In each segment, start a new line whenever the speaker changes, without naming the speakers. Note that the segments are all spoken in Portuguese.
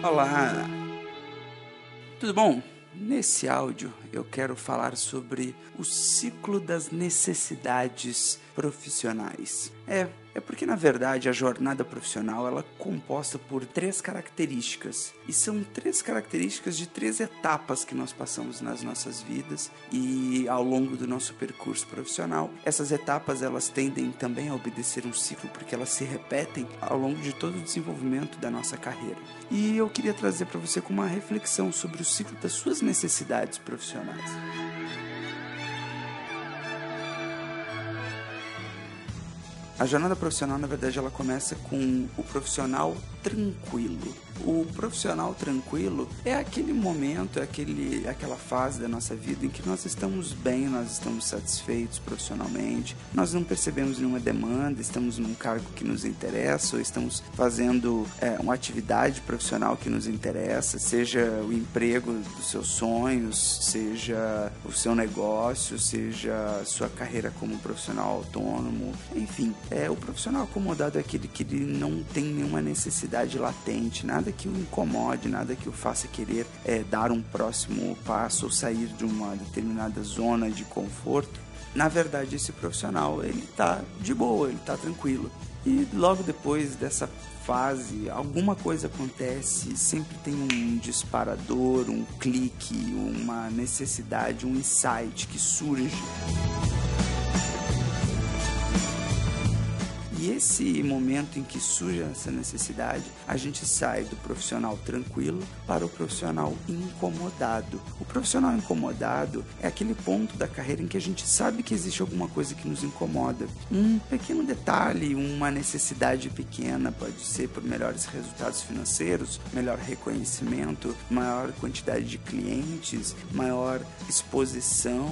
Olá! Tudo bom? Nesse áudio eu quero falar sobre o ciclo das necessidades profissionais. É, é porque na verdade a jornada profissional ela é composta por três características e são três características de três etapas que nós passamos nas nossas vidas e ao longo do nosso percurso profissional. Essas etapas elas tendem também a obedecer um ciclo porque elas se repetem ao longo de todo o desenvolvimento da nossa carreira. E eu queria trazer para você com uma reflexão sobre o ciclo das suas necessidades profissionais. A jornada profissional, na verdade, ela começa com o profissional tranquilo. O profissional tranquilo é aquele momento, é aquele, aquela fase da nossa vida em que nós estamos bem, nós estamos satisfeitos profissionalmente, nós não percebemos nenhuma demanda, estamos num cargo que nos interessa, ou estamos fazendo é, uma atividade profissional que nos interessa, seja o emprego dos seus sonhos, seja o seu negócio, seja a sua carreira como profissional autônomo, enfim. É, o profissional acomodado é aquele que ele não tem nenhuma necessidade latente, nada que o incomode, nada que o faça querer é, dar um próximo passo ou sair de uma determinada zona de conforto. Na verdade, esse profissional ele está de boa, ele está tranquilo. E logo depois dessa fase, alguma coisa acontece, sempre tem um disparador, um clique, uma necessidade, um insight que surge. E esse momento em que surge essa necessidade, a gente sai do profissional tranquilo para o profissional incomodado. O profissional incomodado é aquele ponto da carreira em que a gente sabe que existe alguma coisa que nos incomoda. Um pequeno detalhe, uma necessidade pequena, pode ser por melhores resultados financeiros, melhor reconhecimento, maior quantidade de clientes, maior exposição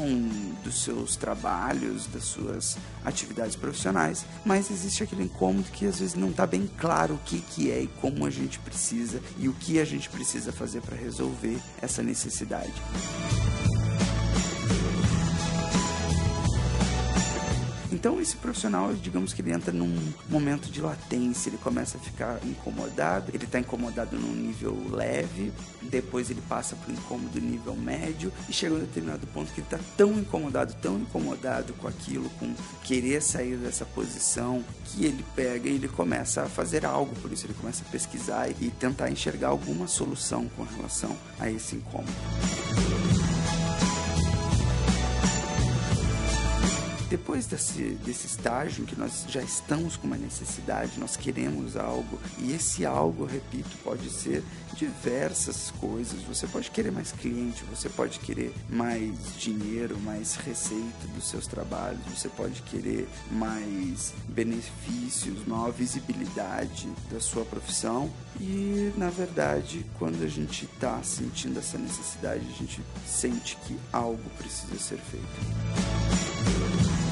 dos seus trabalhos, das suas atividades profissionais, mas existe aquele incômodo que às vezes não está bem claro o que, que é e como a gente precisa e o que a gente precisa fazer para resolver essa necessidade. Então esse profissional, digamos que ele entra num momento de latência, ele começa a ficar incomodado, ele está incomodado num nível leve, depois ele passa para o incômodo nível médio e chega a um determinado ponto que ele está tão incomodado, tão incomodado com aquilo, com querer sair dessa posição, que ele pega e ele começa a fazer algo, por isso ele começa a pesquisar e tentar enxergar alguma solução com relação a esse incômodo. Depois desse, desse estágio em que nós já estamos com uma necessidade, nós queremos algo, e esse algo, repito, pode ser diversas coisas. Você pode querer mais cliente, você pode querer mais dinheiro, mais receita dos seus trabalhos, você pode querer mais benefícios, maior visibilidade da sua profissão. E na verdade, quando a gente está sentindo essa necessidade, a gente sente que algo precisa ser feito.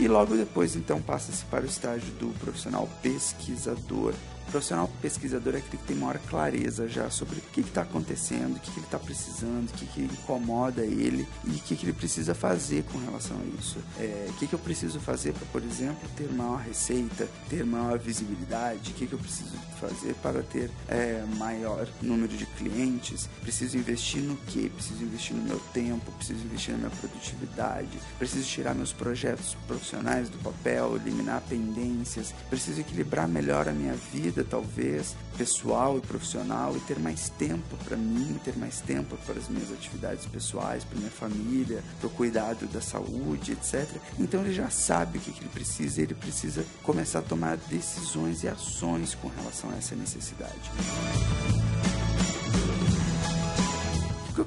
E logo depois, então, passa-se para o estágio do profissional pesquisador, profissional pesquisador é aquele que tem maior clareza já sobre o que está acontecendo, o que, que ele está precisando, o que, que incomoda ele e o que, que ele precisa fazer com relação a isso. É, o que, que eu preciso fazer para, por exemplo, ter maior receita, ter maior visibilidade, o que, que eu preciso fazer para ter é, maior número de clientes, preciso investir no que? Preciso investir no meu tempo, preciso investir na minha produtividade, preciso tirar meus projetos profissionais do papel, eliminar pendências, preciso equilibrar melhor a minha vida vida, talvez, pessoal e profissional, e ter mais tempo para mim, ter mais tempo para as minhas atividades pessoais, para minha família, para o cuidado da saúde, etc. Então ele já sabe o que, que ele precisa, ele precisa começar a tomar decisões e ações com relação a essa necessidade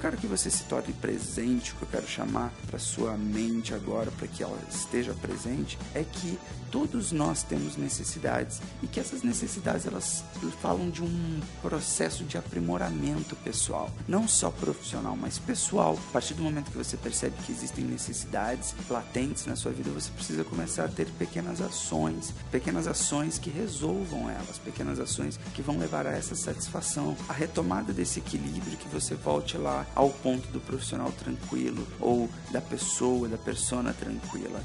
quero que você se torne presente, o que eu quero chamar para sua mente agora, para que ela esteja presente, é que todos nós temos necessidades e que essas necessidades elas falam de um processo de aprimoramento pessoal, não só profissional, mas pessoal. A partir do momento que você percebe que existem necessidades latentes na sua vida, você precisa começar a ter pequenas ações, pequenas ações que resolvam elas, pequenas ações que vão levar a essa satisfação, a retomada desse equilíbrio que você volte lá ao ponto do profissional tranquilo ou da pessoa, da persona tranquila.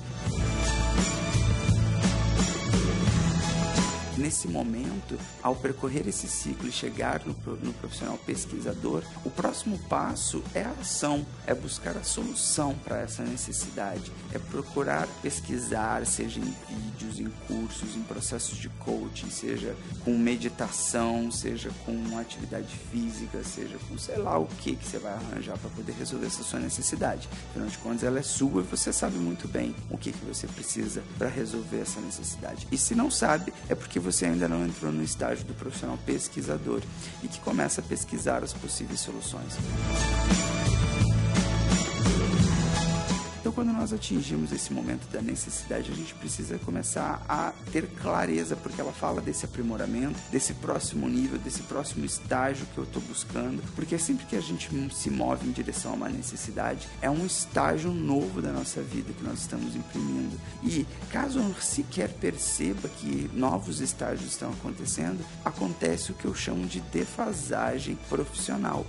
Nesse momento, ao percorrer esse ciclo e chegar no, no profissional pesquisador, o próximo passo é a ação, é buscar a solução para essa necessidade, é procurar pesquisar, seja em vídeos, em cursos, em processos de coaching, seja com meditação, seja com atividade física, seja com sei lá o que que você vai arranjar para poder resolver essa sua necessidade. Afinal de contas, ela é sua e você sabe muito bem o que que você precisa para resolver essa necessidade. E se não sabe, é porque você ainda não entrou no estágio do profissional pesquisador e que começa a pesquisar as possíveis soluções. Quando nós atingimos esse momento da necessidade, a gente precisa começar a ter clareza, porque ela fala desse aprimoramento, desse próximo nível, desse próximo estágio que eu estou buscando, porque sempre que a gente se move em direção a uma necessidade, é um estágio novo da nossa vida que nós estamos imprimindo. E caso eu sequer perceba que novos estágios estão acontecendo, acontece o que eu chamo de defasagem profissional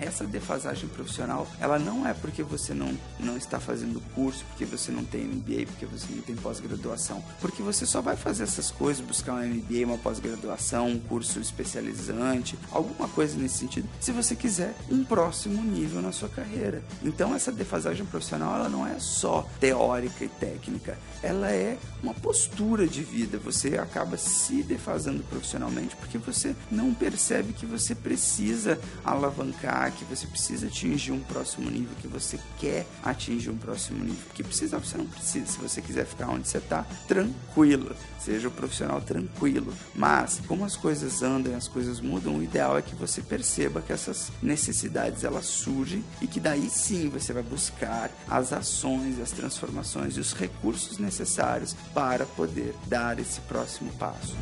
essa defasagem profissional, ela não é porque você não, não está fazendo curso, porque você não tem MBA, porque você não tem pós-graduação. Porque você só vai fazer essas coisas, buscar um MBA, uma pós-graduação, um curso especializante, alguma coisa nesse sentido, se você quiser um próximo nível na sua carreira. Então essa defasagem profissional, ela não é só teórica e técnica, ela é uma postura de vida. Você acaba se defasando profissionalmente porque você não percebe que você precisa alavancar que você precisa atingir um próximo nível, que você quer atingir um próximo nível. Porque precisar, você não precisa. Se você quiser ficar onde você está, tranquilo. Seja um profissional tranquilo. Mas, como as coisas andam, as coisas mudam, o ideal é que você perceba que essas necessidades elas surgem e que daí sim você vai buscar as ações, as transformações e os recursos necessários para poder dar esse próximo passo.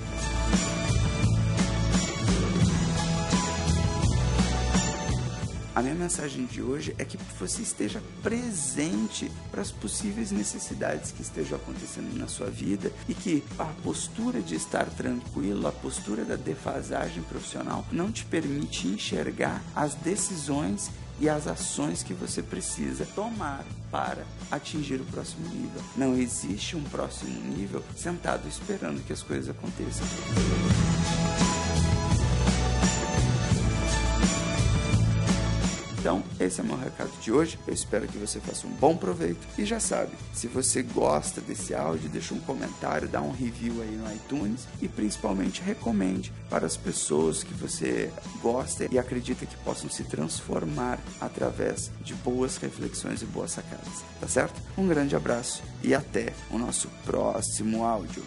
A minha mensagem de hoje é que você esteja presente para as possíveis necessidades que estejam acontecendo na sua vida e que a postura de estar tranquilo, a postura da defasagem profissional não te permite enxergar as decisões e as ações que você precisa tomar para atingir o próximo nível. Não existe um próximo nível sentado esperando que as coisas aconteçam. Então, esse é o meu recado de hoje. Eu espero que você faça um bom proveito. E já sabe, se você gosta desse áudio, deixa um comentário, dá um review aí no iTunes e principalmente recomende para as pessoas que você gosta e acredita que possam se transformar através de boas reflexões e boas sacadas. Tá certo? Um grande abraço e até o nosso próximo áudio.